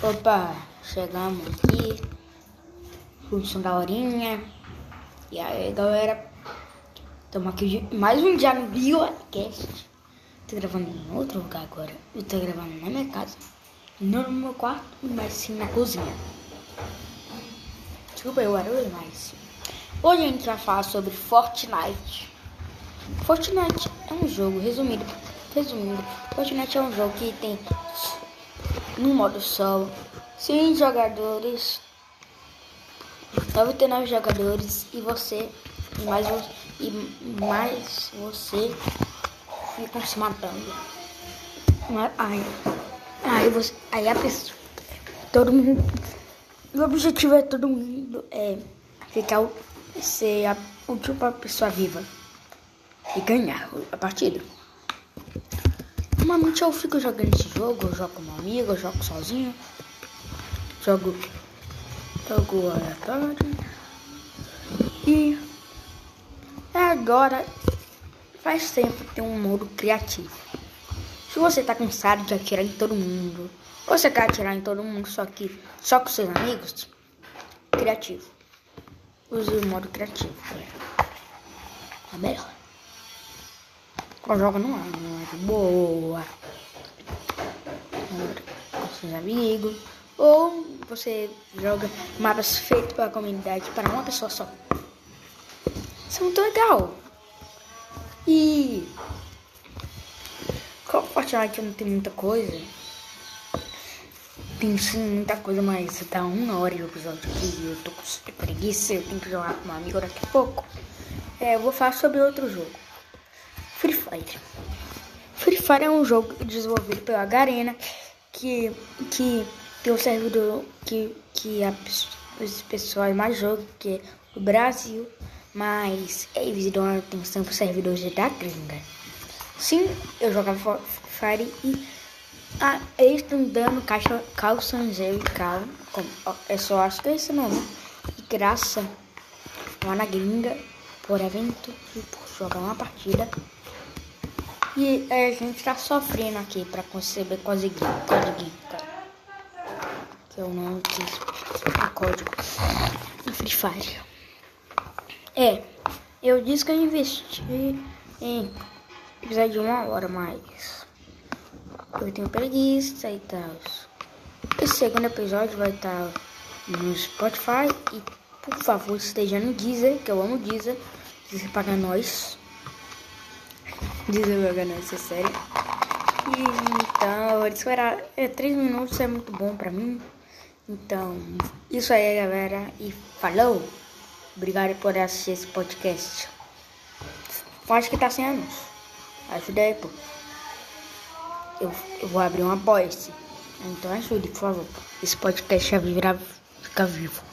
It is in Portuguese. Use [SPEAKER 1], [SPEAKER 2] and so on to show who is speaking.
[SPEAKER 1] Opa, chegamos aqui. Função da horinha. E aí, galera? Estamos aqui de mais um dia no BioCast. Tô gravando em outro lugar agora. Eu tô gravando na minha casa. Não no meu quarto, mas sim na cozinha. Desculpa eu barulho, mas... Hoje a gente vai falar sobre Fortnite. Fortnite é um jogo, resumido, resumindo, Fortnite é um jogo que tem no modo solo 100 jogadores, 99 jogadores e você e mais, e mais você ficam se matando. Aí, aí, você, aí a pessoa, todo mundo, o objetivo é todo mundo é ficar ser a última pessoa viva e ganhar a partida. Normalmente eu fico jogando esse jogo, eu jogo com meu amigo, eu jogo sozinho, jogo, jogo aleatório. E agora faz tempo tem um modo criativo. Se você tá cansado de atirar em todo mundo, ou você quer atirar em todo mundo só que só com seus amigos, criativo. Use o modo criativo, galera. É melhor. Quando joga no ar, no ar de boa. Com seus amigos. Ou você joga mapas feitos pela comunidade para uma pessoa só. Isso é muito legal. E. Como Fortnite não tem muita coisa. Tem sim muita coisa, mas tá uma hora de episódio aqui eu tô com preguiça, eu tenho que jogar com um amigo daqui a pouco. É, eu vou falar sobre outro jogo. Free Fire. Free Fire é um jogo desenvolvido pela Garena que, que tem um servidor que, que a, os pessoas mais jogam, que é o Brasil, mas eles dão atenção para os servidores da gringa. Sim, eu jogava Free Fire e ah, eles estão dando caixa calçanzeiro e cal. É só acho que é esse nome. E graça lá na gringa por evento e por jogar uma partida. E a gente tá sofrendo aqui pra conceber código, código que eu não quis o código no Free Fire. É, eu disse que eu investi em precisar de uma hora mais. Eu tenho preguiça e tal. Esse segundo episódio vai estar no Spotify e por favor esteja no Deezer, que eu amo Deezer. Deezer paga nós. Nós, é sério. E, então, eu vou. É, 3 minutos é muito bom pra mim. Então, isso aí, galera. E falou! Obrigado por assistir esse podcast. Acho que tá sem anúncio. Ajuda aí, pô. Eu, eu vou abrir uma voice. Então ajude, por favor. Esse podcast já virá ficar vivo.